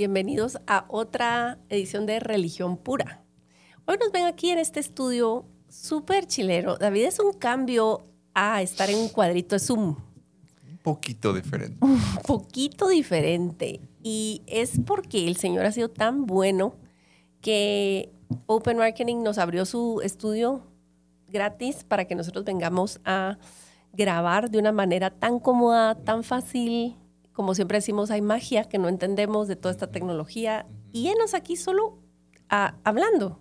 Bienvenidos a otra edición de Religión Pura. Hoy nos ven aquí en este estudio súper chilero. David es un cambio a estar en un cuadrito de Zoom. Un poquito diferente. Un poquito diferente. Y es porque el Señor ha sido tan bueno que Open Marketing nos abrió su estudio gratis para que nosotros vengamos a grabar de una manera tan cómoda, tan fácil. Como siempre decimos, hay magia que no entendemos de toda esta tecnología. Y enos aquí solo a, hablando.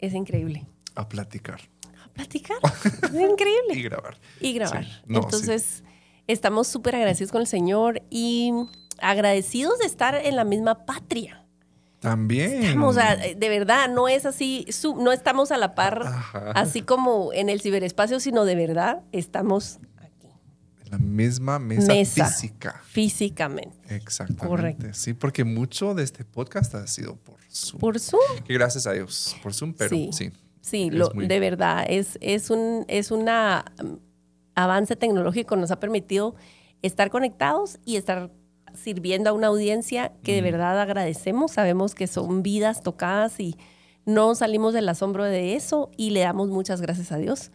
Es increíble. A platicar. A platicar. es increíble. y grabar. Y grabar. Sí. No, Entonces, estamos súper agradecidos con el Señor y agradecidos de estar en la misma patria. También. Estamos, de verdad, no es así, no estamos a la par, Ajá. así como en el ciberespacio, sino de verdad estamos la misma mesa, Mesa. física. físicamente, Exactamente. Correcto. Sí, porque mucho de este podcast ha sido por Zoom. por Zoom. Que gracias a Dios por Zoom, pero Sí. sí. Sí, lo, muy- de verdad, es, es un es una, um, avance tecnológico, nos ha permitido estar conectados y estar sirviendo a una audiencia que de verdad agradecemos. Sabemos que son vidas tocadas y no salimos del asombro de eso y le damos muchas gracias a Dios.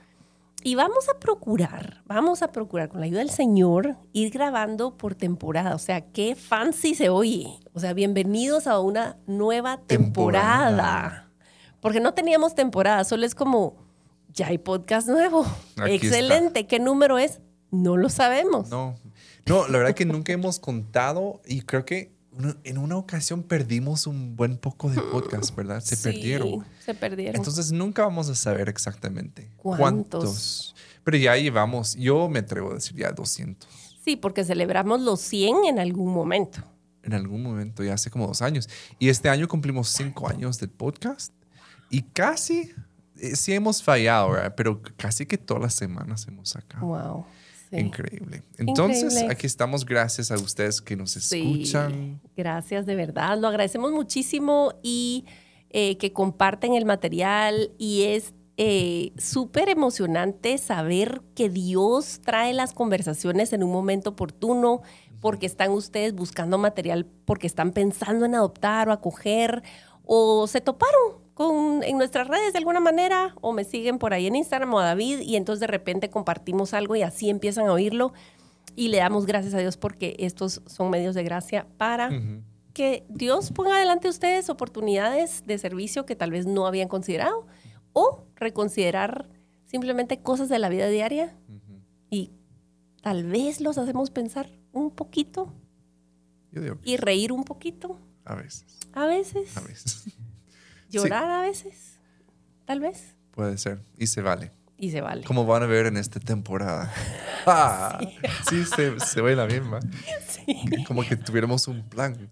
Y vamos a procurar, vamos a procurar con la ayuda del Señor ir grabando por temporada. O sea, qué fancy se oye. O sea, bienvenidos a una nueva temporada. Temporada. Porque no teníamos temporada, solo es como, ya hay podcast nuevo. Aquí Excelente. ¿Qué número es? No lo sabemos. No, no, la verdad que nunca hemos contado y creo que en una ocasión perdimos un buen poco de podcast, ¿verdad? Se Sí, perdieron. Se perdieron. Entonces nunca vamos a saber exactamente ¿Cuántos? Pero ya llevamos, yo me atrevo a decir ya 200. sí, porque celebramos los 100 en algún momento. En algún momento, ya hace como dos años. Y este año cumplimos cinco años del podcast. Y casi, eh, sí hemos fallado, ¿verdad? Pero casi que todas las semanas hemos sacado. Wow. Sí. Increíble. Entonces, Increíble. aquí estamos gracias a ustedes que nos Sí, escuchan. Gracias, de verdad. Lo agradecemos muchísimo y eh, que comparten el material y es eh, súper emocionante saber que Dios trae las conversaciones en un momento oportuno porque están ustedes buscando material, porque están pensando en adoptar o acoger o se toparon con, en nuestras redes de alguna manera o me siguen por ahí en Instagram o a David y entonces de repente compartimos algo y así empiezan a oírlo. Y le damos gracias a Dios porque estos son medios de gracia para que Dios ponga adelante a ustedes oportunidades de servicio que tal vez no habían considerado o reconsiderar simplemente cosas de la vida diaria. Ujú. y tal vez los hacemos pensar un poquito Yo digo que y reír un poquito. A veces, a veces, a veces. Llorar a veces, tal vez Puede ser. Y se vale. y se vale. Como van a ver en esta temporada. Ah, sí, se, se ve la misma. Como que tuviéramos un plan.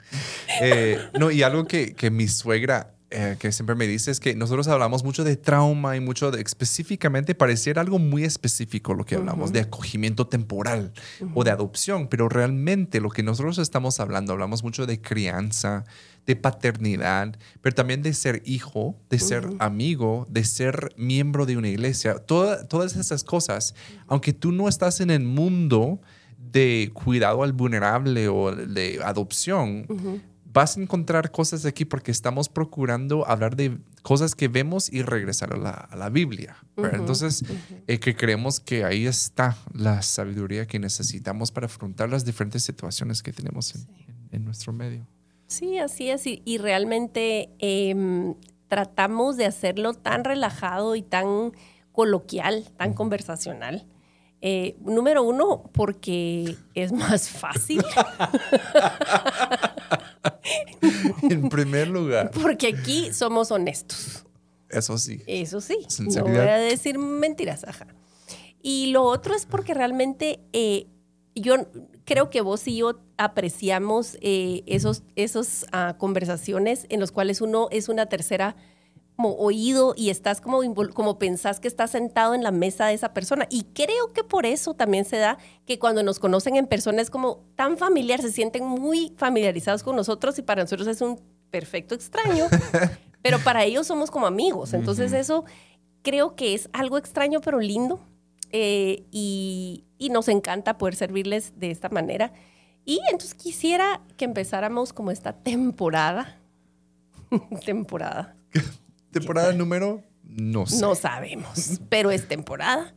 Eh, no, y algo que, que mi suegra, eh, que siempre me dice, es que nosotros hablamos mucho de trauma y mucho de, específicamente, pareciera algo muy específico lo que hablamos, de acogimiento temporal o de adopción, pero realmente lo que nosotros estamos hablando, hablamos mucho de crianza, de paternidad, pero también de ser hijo, de ser amigo, de ser miembro de una iglesia. Toda- todas esas cosas, aunque tú no estás en el mundo de cuidado al vulnerable o de adopción, vas a encontrar cosas aquí porque estamos procurando hablar de cosas que vemos y regresar a la, a la Biblia. Ujú, Entonces, eh, que creemos que ahí está la sabiduría que necesitamos para afrontar las diferentes situaciones que tenemos en, en- en nuestro medio. Sí, así es. Y, y realmente em, tratamos de hacerlo tan relajado y tan coloquial, tan conversacional. Eh, número uno, porque es más fácil. en primer lugar, porque aquí somos honestos. eso sí. Eso sí. No Sinceridad. voy a decir mentiras, ajá. Y lo otro es porque realmente eh, yo creo que vos y yo apreciamos eh, esos, esos ah, conversaciones en los cuales uno es una tercera como oído y estás como, como pensás que estás sentado en la mesa de esa persona. Y creo que por eso también se da que cuando nos conocen en persona es como tan familiar, se sienten muy familiarizados con nosotros y para nosotros es un perfecto extraño, pero para ellos somos como amigos. Entonces eso creo que es algo extraño pero lindo eh, y, y nos encanta poder servirles de esta manera. Y entonces quisiera que empezáramos como esta temporada. temporada. ¿Temporada número? No sé. No sabemos, pero es temporada.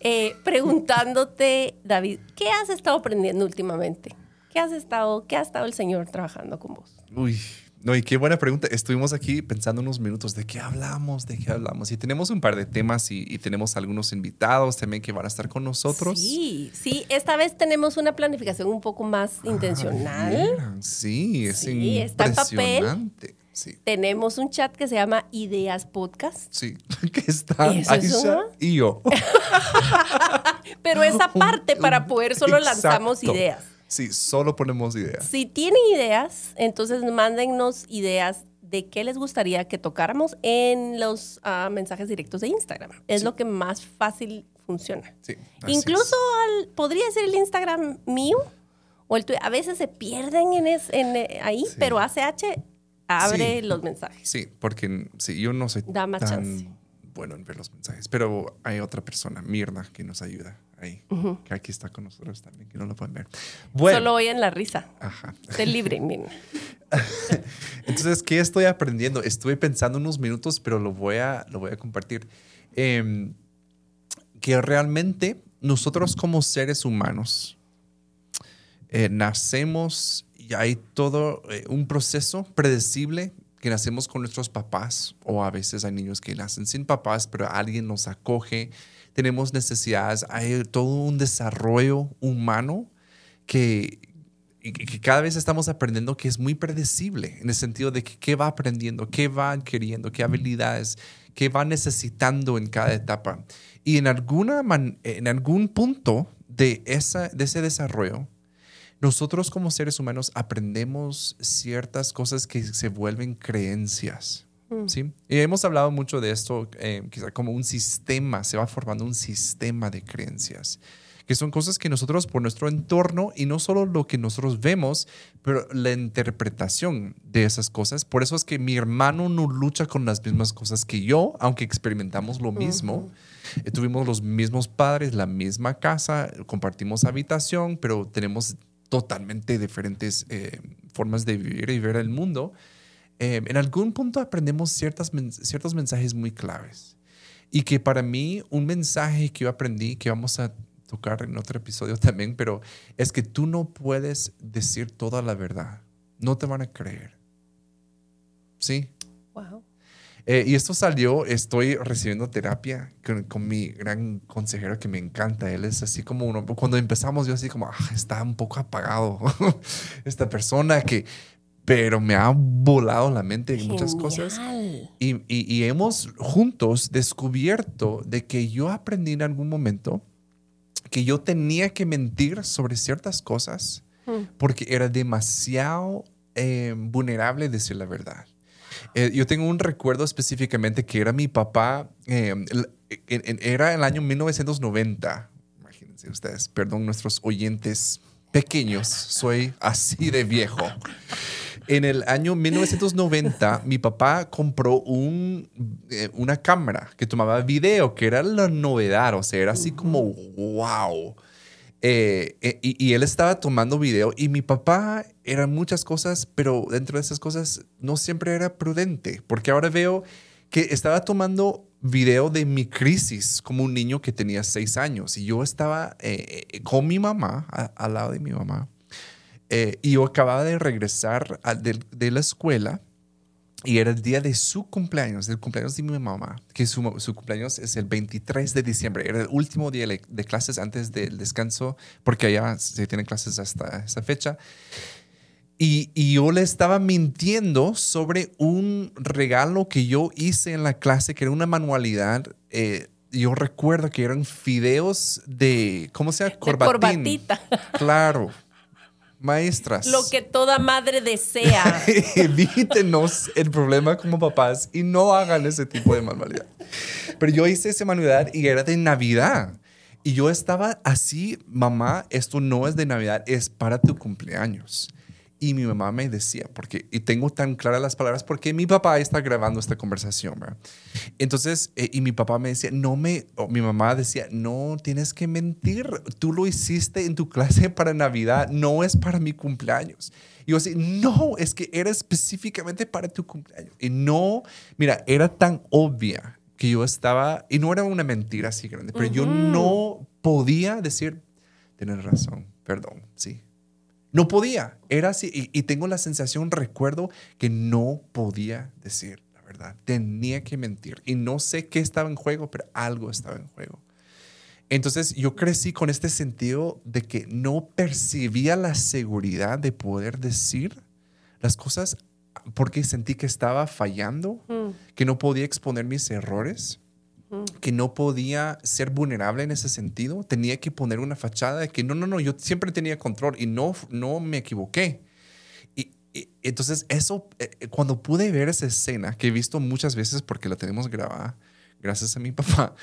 Eh, preguntándote, David, ¿qué has estado aprendiendo últimamente? ¿Qué has estado, qué ha estado el Señor trabajando con vos? Uy, no, y qué buena pregunta. Estuvimos aquí pensando unos minutos de qué hablamos, de qué hablamos. Y tenemos un par de temas y, tenemos algunos invitados también que van a estar con nosotros. Sí, sí, esta vez tenemos una planificación un poco más ah, intencional. sí, es sí, Está en papel. Sí. Tenemos un chat que se llama Ideas Podcast. Sí, que está Aisha y yo. Pero esa parte para poder solo lanzamos ideas. Sí, solo ponemos ideas. Si tienen ideas, entonces mándennos ideas de qué les gustaría que tocáramos en los ah, mensajes directos de Instagram. Es lo que más fácil funciona. Sí, Incluso podría ser el Instagram mío o el A veces se pierden en, en eh, ahí, pero ACH abre los mensajes. Sí, porque sí, yo no soy tan bueno en ver los mensajes, pero hay otra persona, Mirna, que nos ayuda ahí, que aquí está con nosotros también, que no lo pueden ver. Bueno. Solo en la risa. Ajá. Esté libre, Mirna. Entonces, ¿qué estoy aprendiendo? Estuve pensando unos minutos, pero lo voy a, lo voy a compartir. Em, que realmente nosotros como seres humanos eh, nacemos y hay todo eh, un proceso predecible que nacemos con nuestros papás o a veces hay niños que nacen sin papás, pero alguien nos acoge, tenemos necesidades, hay todo un desarrollo humano que, cada vez estamos aprendiendo que es muy predecible, en el sentido de que qué va aprendiendo, qué va adquiriendo, qué habilidades, qué va necesitando en cada etapa. Y en, alguna en algún punto de, esa, de ese desarrollo, nosotros como seres humanos aprendemos ciertas cosas que se vuelven creencias. Mm. ¿sí? Y hemos hablado mucho de esto, eh, quizá como un sistema, se va formando un sistema de creencias, que son cosas que nosotros por nuestro entorno y no solo lo que nosotros vemos, pero la interpretación de esas cosas. Por eso es que mi hermano no lucha con las mismas cosas que yo, aunque experimentamos lo mismo. Eh, tuvimos los mismos padres, la misma casa, compartimos habitación, pero tenemos totalmente diferentes eh, formas de vivir y ver el mundo, eh, en algún punto aprendemos ciertas, ciertos mensajes muy claves. Y que para mí un mensaje que yo aprendí, que vamos a tocar en otro episodio también, pero es que tú no puedes decir toda la verdad. No te van a creer. ¿Sí? Wow. Eh, y esto salió, estoy recibiendo terapia con, mi gran consejero que me encanta. Él es así como uno, cuando empezamos yo así como, ah, está un poco apagado esta persona que, pero me ha volado la mente en muchas cosas. Y, y, hemos juntos descubierto de que yo aprendí en algún momento que yo tenía que mentir sobre ciertas cosas hmm. porque era demasiado eh, vulnerable decir la verdad. Eh, yo tengo un recuerdo específicamente que era mi papá, eh, era el año 1990. Imagínense ustedes, perdón nuestros oyentes pequeños, soy así de viejo. En el año 1990, mi papá compró un, eh, una cámara que tomaba video, que era la novedad, o sea, era así como, wow. Eh, eh, y, él estaba tomando video y mi papá eran muchas cosas, pero dentro de esas cosas no siempre era prudente, porque ahora veo que estaba tomando video de mi crisis como un niño que tenía seis años. Y yo estaba eh, con mi mamá, al lado de mi mamá, y yo acababa de regresar de la escuela y era el día de su cumpleaños, el cumpleaños de mi mamá, que su, su cumpleaños es el 23 de diciembre. Era el último día de clases antes del descanso, porque allá se tienen clases hasta esa fecha. Y, y, yo le estaba mintiendo sobre un regalo que yo hice en la clase, que era una manualidad. Eh, yo recuerdo que eran fideos de, ¿cómo se llama? Corbatín. corbatita. Claro. Maestras. Lo que toda madre desea. Evítenos el problema como papás y no hagan ese tipo de manualidad. Pero yo hice esa manualidad y era de Navidad. Y yo estaba así, mamá, esto no es de Navidad, es para tu cumpleaños. Y mi mamá me decía, porque, y tengo tan claras las palabras, porque mi papá está grabando esta conversación, ¿verdad? Entonces, eh, y mi papá me decía, no me, o mi mamá decía, no tienes que mentir, tú lo hiciste en tu clase para Navidad, no es para mi cumpleaños. Y yo decía, no, es que era específicamente para tu cumpleaños. Y no, mira, era tan obvia que yo estaba, y no era una mentira así grande, pero yo no podía decir, tienes razón, perdón, sí, no podía, era así. Y, tengo la sensación, recuerdo que no podía decir la verdad. Tenía que mentir. Y no sé qué estaba en juego, pero algo estaba en juego. Entonces yo crecí con este sentido de que no percibía la seguridad de poder decir las cosas porque sentí que estaba fallando, mm. que no podía exponer mis errores que no podía ser vulnerable en ese sentido. Tenía que poner una fachada de que no, no, no, yo siempre tenía control y no, no me equivoqué. Y, entonces eso, eh, eh, cuando pude ver esa escena, que he visto muchas veces porque la tenemos grabada, gracias a mi papá,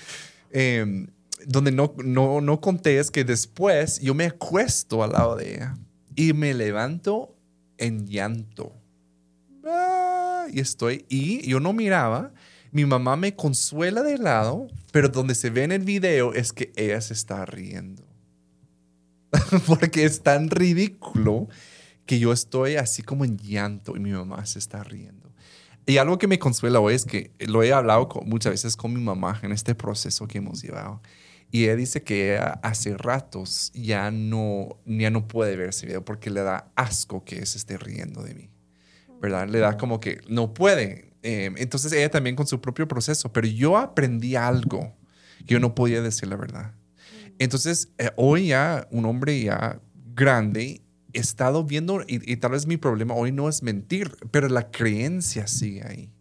em, donde no, no, no conté es que después yo me acuesto al lado de ella y me levanto en llanto. Ah, y estoy, y yo no miraba, mi mamá me consuela de lado, pero donde se ve en el video es que ella se está riendo. Porque es tan ridículo que yo estoy así como en llanto y mi mamá se está riendo. Y algo que me consuela hoy es que lo he hablado muchas veces con mi mamá en este proceso que hemos llevado. Y ella dice que hace ratos ya no, ya no puede ver ese video porque le da asco que se esté riendo de mí. ¿Verdad? Le da como que no puede. Em, entonces ella también con su propio proceso, pero yo aprendí algo que yo no podía decir la verdad. Entonces eh, hoy ya un hombre ya grande he estado viendo, y, tal vez mi problema hoy no es mentir, pero la creencia sigue ahí.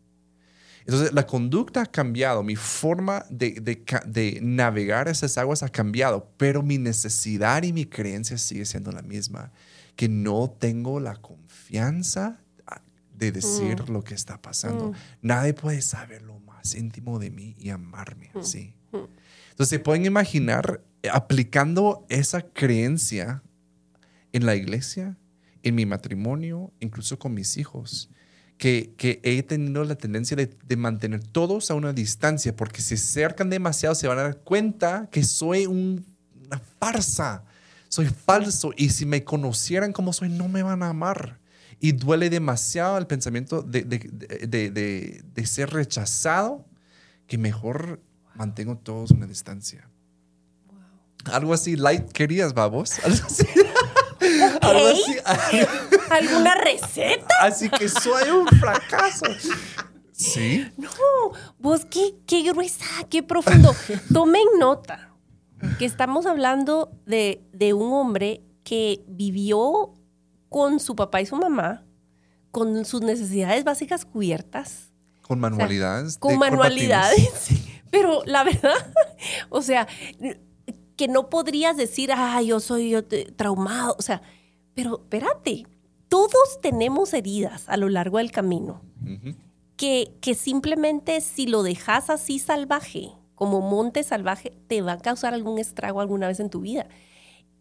Entonces la conducta ha cambiado, mi forma de, de, de navegar esas aguas ha cambiado, pero mi necesidad y mi creencia sigue siendo la misma, que no tengo la confianza de decir mm. lo que está pasando. Mm. Nadie puede saber lo más íntimo de mí y amarme mm. así. Entonces, se pueden imaginar eh, aplicando esa creencia en la iglesia, en mi matrimonio, incluso con mis hijos, que, que he tenido la tendencia de, de, mantener todos a una distancia, porque si se acercan demasiado se van a dar cuenta que soy una farsa, soy falso, y si me conocieran como soy, no me van a amar. Y duele demasiado el pensamiento de, de, de, ser rechazado que mejor mantengo todos una distancia. Algo así, light querías, babos. Algo así. Algo así. ¿Alguna receta? Así que soy un fracaso. ¿Sí? No, vos qué, qué gruesa, qué profundo. Tomen nota que estamos hablando de, de un hombre que vivió con su papá y su mamá, con sus necesidades básicas cubiertas. Con manualidades. con manualidades. Pero la verdad, o sea, que no podrías decir, ah, yo soy traumado. O sea, pero espérate, todos tenemos heridas a lo largo del camino. que, que simplemente si lo dejas así salvaje, como monte salvaje, te va a causar algún estrago alguna vez en tu vida.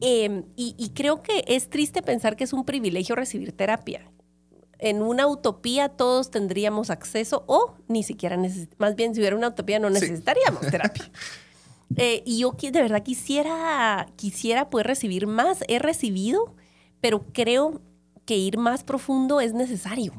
Em, y, creo que es triste pensar que es un privilegio recibir terapia. En una utopía todos tendríamos acceso o ni siquiera más bien si hubiera una utopía no necesitaríamos terapia. Eh, y yo de verdad quisiera, quisiera poder recibir más. He recibido, pero creo que ir más profundo es necesario.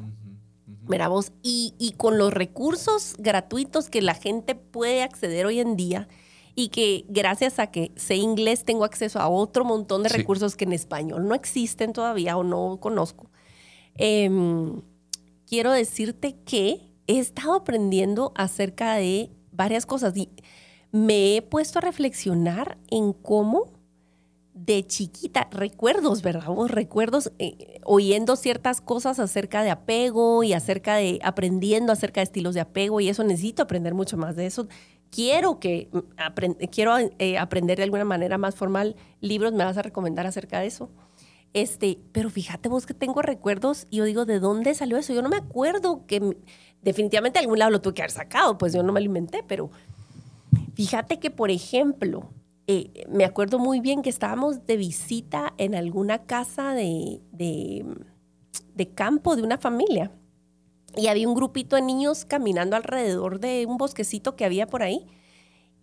Mira vos, y, y con los recursos gratuitos que la gente puede acceder hoy en día, y que gracias a que sé inglés tengo acceso a otro montón de recursos que en español no existen todavía o no conozco. Em, quiero decirte que he estado aprendiendo acerca de varias cosas y me he puesto a reflexionar en cómo de chiquita, recuerdos, ¿verdad? recuerdos eh, oyendo ciertas cosas acerca de apego y acerca de aprendiendo acerca de estilos de apego y eso necesito aprender mucho más de eso quiero que quiero eh, aprender de alguna manera más formal libros, me vas a recomendar acerca de eso. Este, pero fíjate vos que tengo recuerdos y yo digo, ¿de dónde salió eso? Yo no me acuerdo que definitivamente de algún lado lo tuve que haber sacado, pues yo no me lo inventé, pero fíjate que, por ejemplo, eh, me acuerdo muy bien que estábamos de visita en alguna casa de, de campo de una familia y había un grupito de niños caminando alrededor de un bosquecito que había por ahí.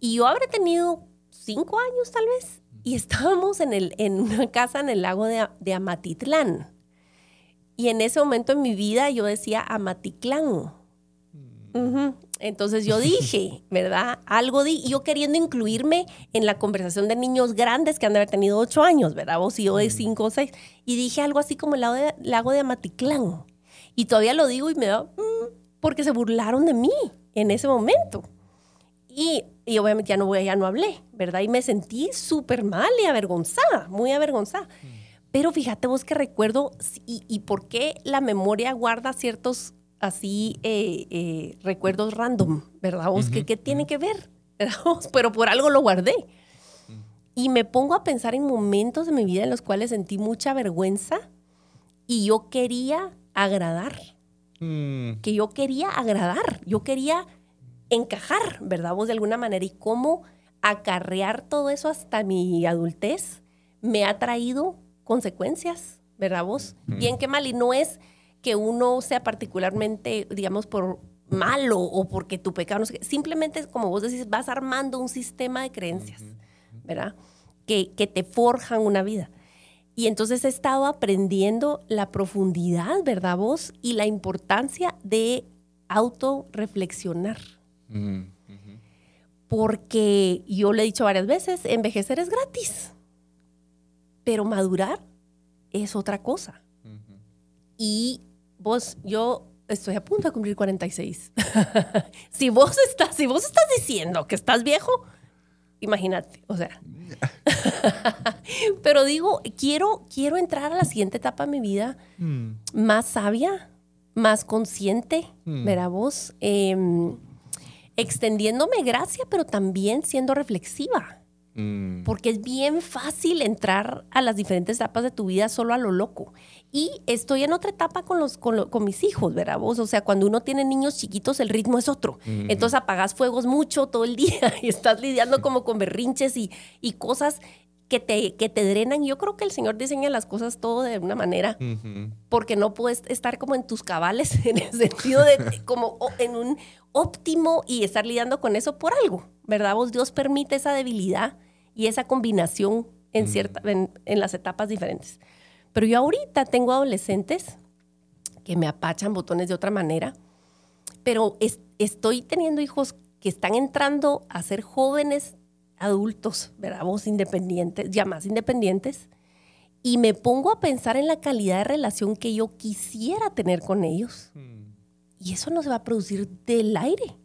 Y yo habré tenido cinco años tal vez. Y estábamos en, el, en una casa en el lago de, de Amatitlán. Y en ese momento en mi vida yo decía Amatitlán. Mm. Entonces yo dije, ¿verdad? Algo di, yo queriendo incluirme en la conversación de niños grandes que han de haber tenido ocho años, ¿verdad? Vos y yo de mm. cinco o seis. Y dije algo así como el lago de, lago de Amatitlán. Y todavía lo digo y me da, mm", porque se burlaron de mí en ese momento. Y, obviamente ya no, ya no hablé, ¿verdad? Y me sentí súper mal y avergonzada, muy avergonzada. Mm. Pero fíjate vos que recuerdo y, por qué la memoria guarda ciertos así eh, eh, recuerdos random, ¿verdad? Vos, ¿qué, tiene que ver? Pero por algo lo guardé. Mm. Y me pongo a pensar en momentos de mi vida en los cuales sentí mucha vergüenza y yo quería agradar. Mm. Que yo quería agradar, yo quería encajar, ¿verdad? Vos de alguna manera. Y cómo acarrear todo eso hasta mi adultez me ha traído consecuencias, ¿verdad vos? Mm. Bien que mal. Y no es que uno sea particularmente, digamos, por malo o porque tu pecado no sé Simplemente, como vos decís, vas armando un sistema de creencias, ¿verdad? Que, que te forjan una vida. Y entonces he estado aprendiendo la profundidad, ¿verdad vos? Y la importancia de autorreflexionar. Porque yo le he dicho varias veces, envejecer es gratis, pero madurar es otra cosa. Y vos, yo estoy a punto de cumplir 46. si vos estás, si vos estás diciendo que estás viejo, imagínate, o sea. Pero digo, quiero, quiero entrar a la siguiente etapa de mi vida mm. más sabia, más consciente, mm. verá vos, em, extendiéndome gracia, pero también siendo reflexiva. Mm. Porque es bien fácil entrar a las diferentes etapas de tu vida solo a lo loco. Y estoy en otra etapa con, los, con, mis hijos, ¿verdad vos? O sea, cuando uno tiene niños chiquitos, el ritmo es otro. Entonces apagas fuegos mucho todo el día y estás lidiando como con berrinches y, y cosas que te, que te drenan. Yo creo que el Señor diseña las cosas todo de una manera, porque no puedes estar como en tus cabales, en el sentido de como en un óptimo y estar lidiando con eso por algo, ¿verdad? Vos Dios permite esa debilidad y esa combinación en, cierta, en las etapas diferentes. Pero yo ahorita tengo adolescentes que me apachan botones de otra manera, pero estoy teniendo hijos que están entrando a ser jóvenes adultos, ¿verdad? Vos independientes, ya más independientes, y me pongo a pensar en la calidad de relación que yo quisiera tener con ellos. Hmm. Y eso no se va a producir del aire.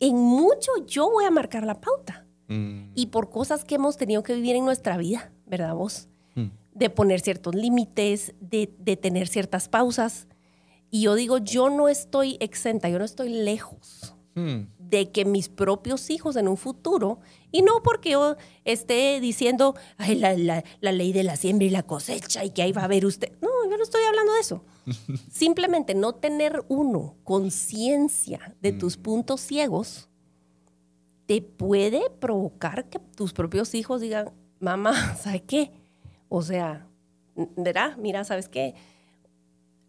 En mucho yo voy a marcar la pauta. Hmm. Y por cosas que hemos tenido que vivir en nuestra vida, ¿verdad vos? De poner ciertos límites, de, tener ciertas pausas. Y yo digo, yo no estoy exenta, yo no estoy lejos hmm. de que mis propios hijos en un futuro, y no porque yo esté diciendo, Ay, la, la, ley de la siembra y la cosecha y que ahí va a haber usted. No, yo no estoy hablando de eso. Simplemente no tener uno conciencia de hmm. tus puntos ciegos te puede provocar que tus propios hijos digan, mamá, ¿sabe qué? O sea, ¿verdad? Mira, ¿sabes qué?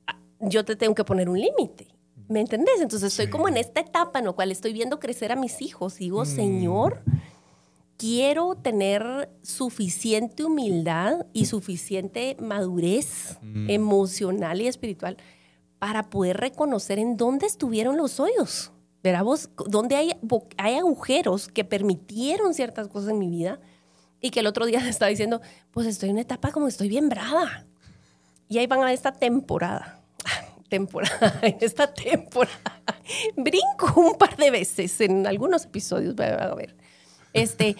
Ah, yo te tengo que poner un límite. ¿Me entendés? Entonces estoy como en esta etapa en la cual estoy viendo crecer a mis hijos. Digo, mm. Señor, quiero tener suficiente humildad y suficiente madurez mm. emocional y espiritual para poder reconocer en dónde estuvieron los hoyos. ¿Verdad vos? Dónde hay, hay agujeros que permitieron ciertas cosas en mi vida y que el otro día estaba diciendo, pues estoy en una etapa como estoy bien brava. Y ahí van a esta temporada. Temporada, en esta temporada. Brinco un par de veces en algunos episodios, a ver. Este,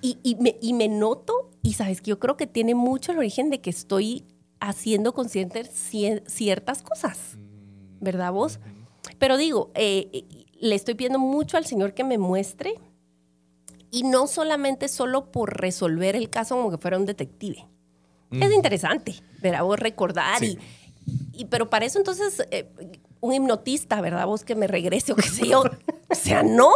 y, y, me, y me noto, y sabes que yo creo que tiene mucho el origen de que estoy haciendo consciente ciertas cosas, ¿verdad vos? Pero digo, eh, le estoy pidiendo mucho al Señor que me muestre y no solamente solo por resolver el caso como que fuera un detective. Es interesante, ¿verdad? Vos recordar y, y, pero para eso entonces eh, un hipnotista, ¿verdad? Vos que me regrese o qué sé yo. o sea, no,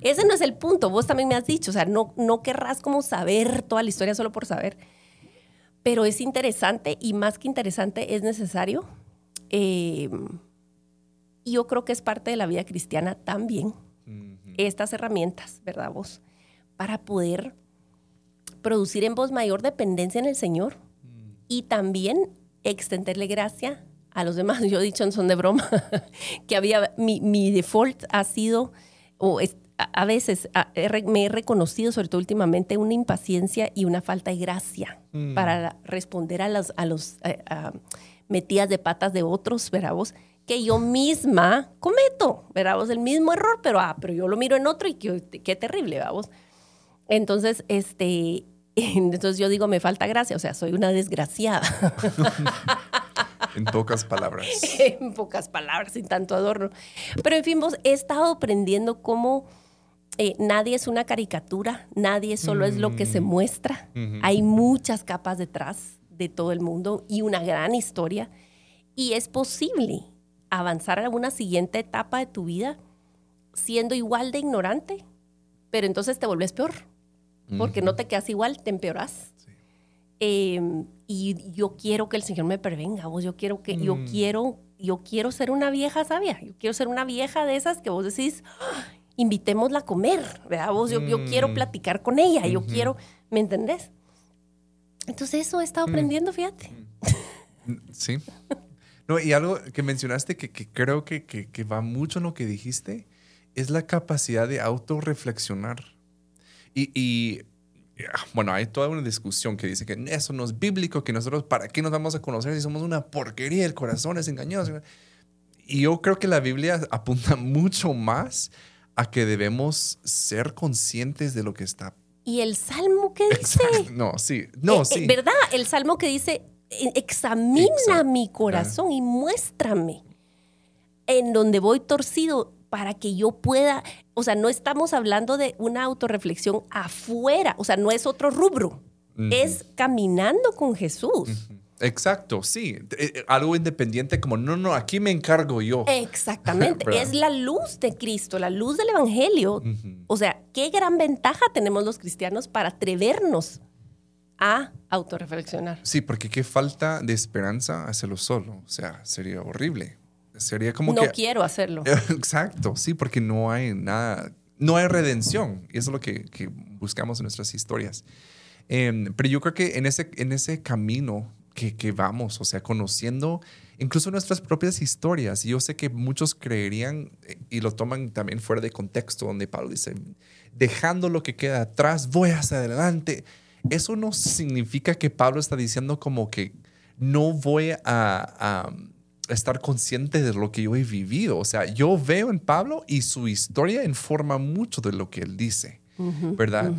ese no es el punto. Vos también me has dicho, o sea, no, no querrás como saber toda la historia solo por saber. Pero es interesante y más que interesante es necesario. Eh, y yo creo que es parte de la vida cristiana también. Estas herramientas, ¿verdad vos? Para poder producir en vos mayor dependencia en el Señor y también extenderle gracia a los demás. Yo he dicho en son de broma que había mi, default ha sido, o a, veces me he reconocido, sobre todo últimamente, una impaciencia y una falta de gracia mm. para responder a los, a los metidas de patas de otros, ¿verdad vos? Que yo misma cometo, ¿verdad vos? El mismo error, pero, ah, pero yo lo miro en otro y qué, qué terrible, ¿verdad vos? Entonces, este, entonces yo digo, me falta gracia, o sea, soy una desgraciada. en pocas palabras. en pocas palabras, sin tanto adorno. Pero en fin, vos he estado aprendiendo cómo eh, nadie es una caricatura, nadie solo es lo que se mm. muestra. Hay muchas capas detrás de todo el mundo y una gran historia. Y es posible avanzar a una siguiente etapa de tu vida siendo igual de ignorante, pero entonces te vuelves peor porque no te quedas igual, te empeoras. Em, y yo quiero que el Señor me prevenga, vos, yo quiero que, yo mm. quiero, yo quiero ser una vieja sabia, yo quiero ser una vieja de esas que vos decís, ¡Ah! invitémosla a comer, ¿verdad? Vos, yo, yo, quiero mm. platicar con ella, yo quiero, ¿me entendés? Entonces eso he estado mm. aprendiendo, fíjate. Sí. No, y algo que mencionaste que, que creo que, que, que, va mucho en lo que dijiste, es la capacidad de autorreflexionar. Y, bueno, hay toda una discusión que dice que eso no es bíblico, que nosotros, ¿para qué nos vamos a conocer si somos una porquería? El corazón es engañoso. Y yo creo que la Biblia apunta mucho más a que debemos ser conscientes de lo que está. ¿Y el salmo que dice? No, sí, no, eh, eh, sí. ¿Verdad? El salmo que dice, e, examina mi corazón y muéstrame en donde voy torcido para que yo pueda, o sea, no estamos hablando de una autorreflexión afuera, o sea, no es otro rubro, es caminando con Jesús. Exacto, sí. Eh, eh, algo independiente como, no, no, aquí me encargo yo. Exactamente. es la luz de Cristo, la luz del Evangelio. O sea, qué gran ventaja tenemos los cristianos para atrevernos a autorreflexionar. Sí, porque qué falta de esperanza hacerlo solo. O sea, sería horrible sería como no que... No quiero hacerlo. Exacto, sí, porque no hay nada, no hay redención. Y eso es lo que, que buscamos en nuestras historias. Em, pero yo creo que en ese, en ese camino que, que, vamos, o sea, conociendo incluso nuestras propias historias, yo sé que muchos creerían eh, y lo toman también fuera de contexto, donde Pablo dice, dejando lo que queda atrás, voy hacia adelante. Eso no significa que Pablo está diciendo como que no voy a estar consciente de lo que yo he vivido. O sea, yo veo en Pablo y su historia informa mucho de lo que él dice, ¿verdad?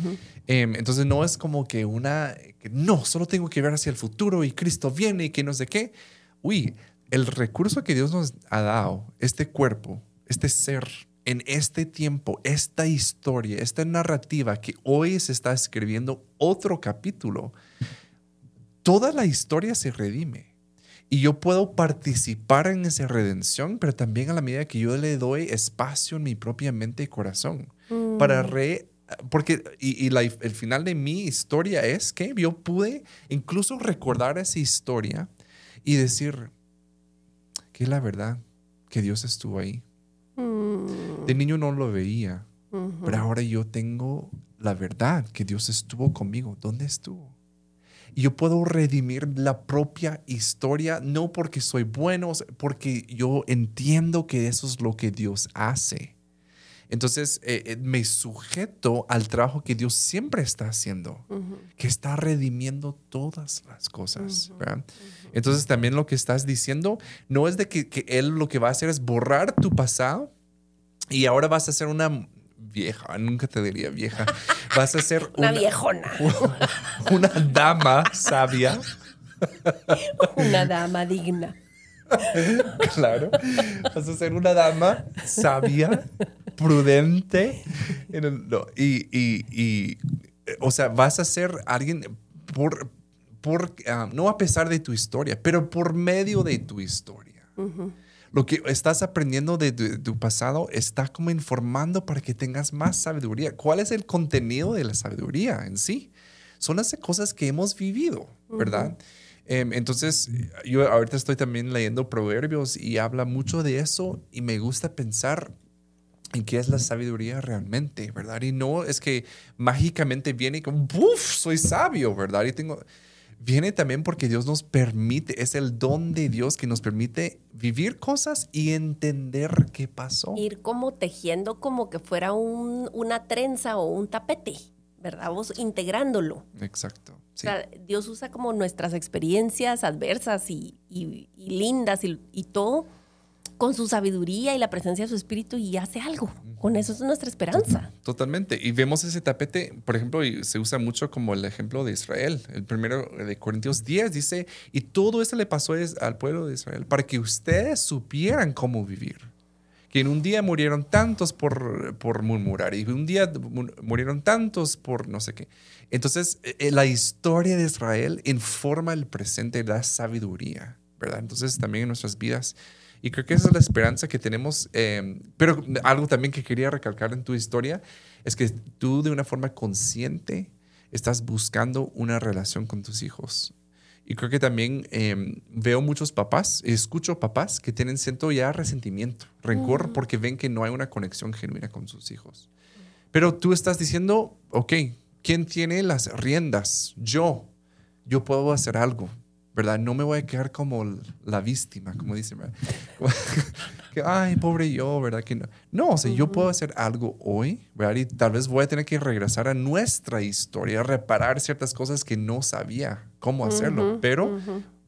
Em, entonces no es como que una, no, solo tengo que ver hacia el futuro y Cristo viene y que no sé qué. Uy, el recurso que Dios nos ha dado, este cuerpo, este ser, en este tiempo, esta historia, esta narrativa que hoy se está escribiendo otro capítulo, toda la historia se redime y yo puedo participar en esa redención, pero también a la medida que yo le doy espacio en mi propia mente y corazón para mm. re... Porque, y, el final de mi historia es que yo pude incluso recordar esa historia y decir que la verdad, que Dios estuvo ahí. Mm. De niño no lo veía, pero ahora yo tengo la verdad que Dios estuvo conmigo. ¿Dónde estuvo? Y yo puedo redimir la propia historia, no porque soy bueno, porque yo entiendo que eso es lo que Dios hace. Entonces eh, eh, me sujeto al trabajo que Dios siempre está haciendo, que está redimiendo todas las cosas. Entonces también lo que estás diciendo no es de que, que Él lo que va a hacer es borrar tu pasado y ahora vas a ser una vieja, nunca te diría vieja. Vas a ser una, viejona. Una, dama sabia. Una dama digna. Claro. Vas a ser una dama sabia prudente. y, o sea, vas a ser alguien por, por ah, no a pesar de tu historia, pero por medio de tu historia. Lo que estás aprendiendo de tu, pasado está como informando para que tengas más sabiduría. ¿Cuál es el contenido de la sabiduría en sí? Son las cosas que hemos vivido, ¿verdad? Em, entonces, yo ahorita estoy también leyendo proverbios y habla mucho de eso y me gusta pensar en qué es la sabiduría realmente, ¿verdad? Y no es que mágicamente viene y como, ¡buf! Soy sabio, ¿verdad? Y tengo... Viene también porque Dios nos permite, es el don de Dios que nos permite vivir cosas y entender qué pasó. Ir como tejiendo como que fuera un, una trenza o un tapete. ¿verdad? Vos integrándolo. Exacto. O sea, Dios usa como nuestras experiencias adversas y, lindas y, todo con su sabiduría y la presencia de su espíritu y hace algo. Con eso es nuestra esperanza. Totalmente. Y vemos ese tapete, por ejemplo, y se usa mucho como el ejemplo de Israel. El primero de Corintios 10 dice, y todo eso le pasó al pueblo de Israel para que ustedes supieran cómo vivir que en un día murieron tantos por, por murmurar y un día murieron tantos por no sé qué. Entonces, eh, la historia de Israel informa el presente, la sabiduría, ¿verdad? Entonces, también en nuestras vidas. Y creo que esa es la esperanza que tenemos. Em, pero algo también que quería recalcar en tu historia es que tú de una forma consciente estás buscando una relación con tus hijos. Y creo que también em, veo muchos papás, escucho papás que tienen siento ya resentimiento, rencor, porque ven que no hay una conexión genuina con sus hijos. Pero tú estás diciendo, ok, ¿quién tiene las riendas? Yo. Yo puedo hacer algo. ¿Verdad? No me voy a quedar como la víctima, como dicen, ¿verdad? que, ay, pobre yo, ¿verdad? Que no. No, o sea, yo puedo hacer algo hoy, ¿verdad? Y tal vez voy a tener que regresar a nuestra historia, reparar ciertas cosas que no sabía cómo hacerlo, pero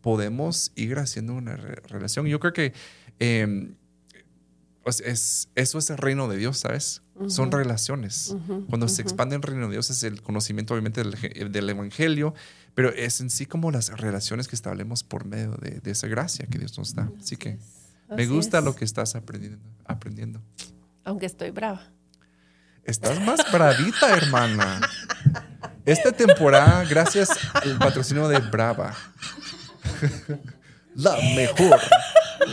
podemos ir haciendo una relación. Yo creo que em, pues es, eso es el reino de Dios, ¿sabes? Son relaciones. Cuando se expande el reino de Dios es el conocimiento, obviamente, del, del, Evangelio, pero es en sí como las relaciones que establecemos por medio de, de esa gracia que Dios nos da. Así que me gusta lo que estás aprendiendo, aprendiendo. Aunque estoy brava. Estás más bravita, hermana. Esta temporada, gracias al patrocinio de Brava. La mejor.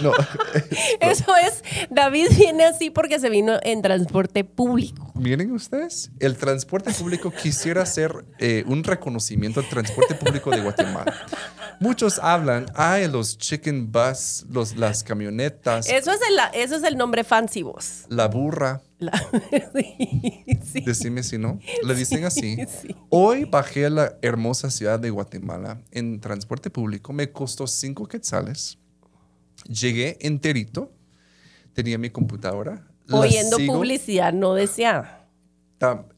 No. Eso es, David viene así porque se vino en transporte público. ¿Vienen ustedes? El transporte público quisiera hacer eh, un reconocimiento al transporte público de Guatemala. Muchos hablan, ay, los chicken bus, los, las camionetas. Eso es, el, eso es el nombre fancy vos. La burra. Decime si no. Le dicen así. Hoy bajé a la hermosa ciudad de Guatemala en transporte público. Me costó cinco quetzales. Llegué enterito. Tenía mi computadora. Oyendo publicidad no deseada.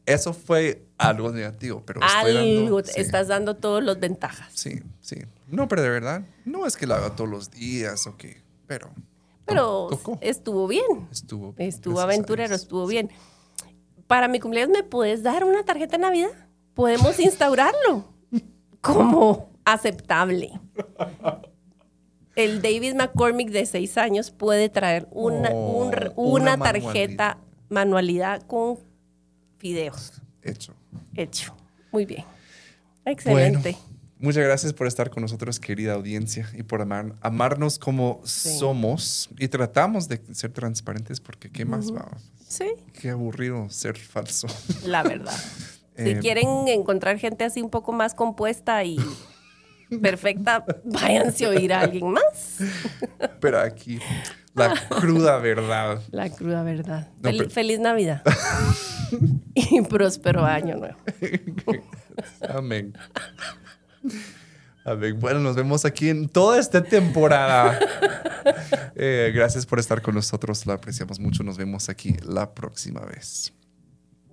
Eso fue algo negativo, pero algo, estás dando todas las ventajas. Sí, sí. No, pero de verdad, no es que lo haga todos los días o qué, pero pero estuvo bien. Estuvo. Estuvo aventurero, estuvo bien. Para mi cumpleaños, ¿me puedes dar una tarjeta de Navidad? Podemos instaurarlo como aceptable. El David McCormick de seis años puede traer una, oh, una, tarjeta manualidad. con videos. Hecho. Hecho. Muy bien. Excelente. Muchas gracias por estar con nosotros, querida audiencia, y por amar, amarnos como somos. Y tratamos de ser transparentes porque ¿qué más va? Sí. Qué aburrido ser falso. La verdad. si eh, quieren encontrar gente así un poco más compuesta y perfecta, váyanse a oír a alguien más. Pero aquí, la cruda verdad. La cruda verdad. Feliz Navidad. y próspero año nuevo. Amén. A ver, bueno, nos vemos aquí en toda esta temporada. Eh, gracias por estar con nosotros, lo apreciamos mucho. Nos vemos aquí la próxima vez.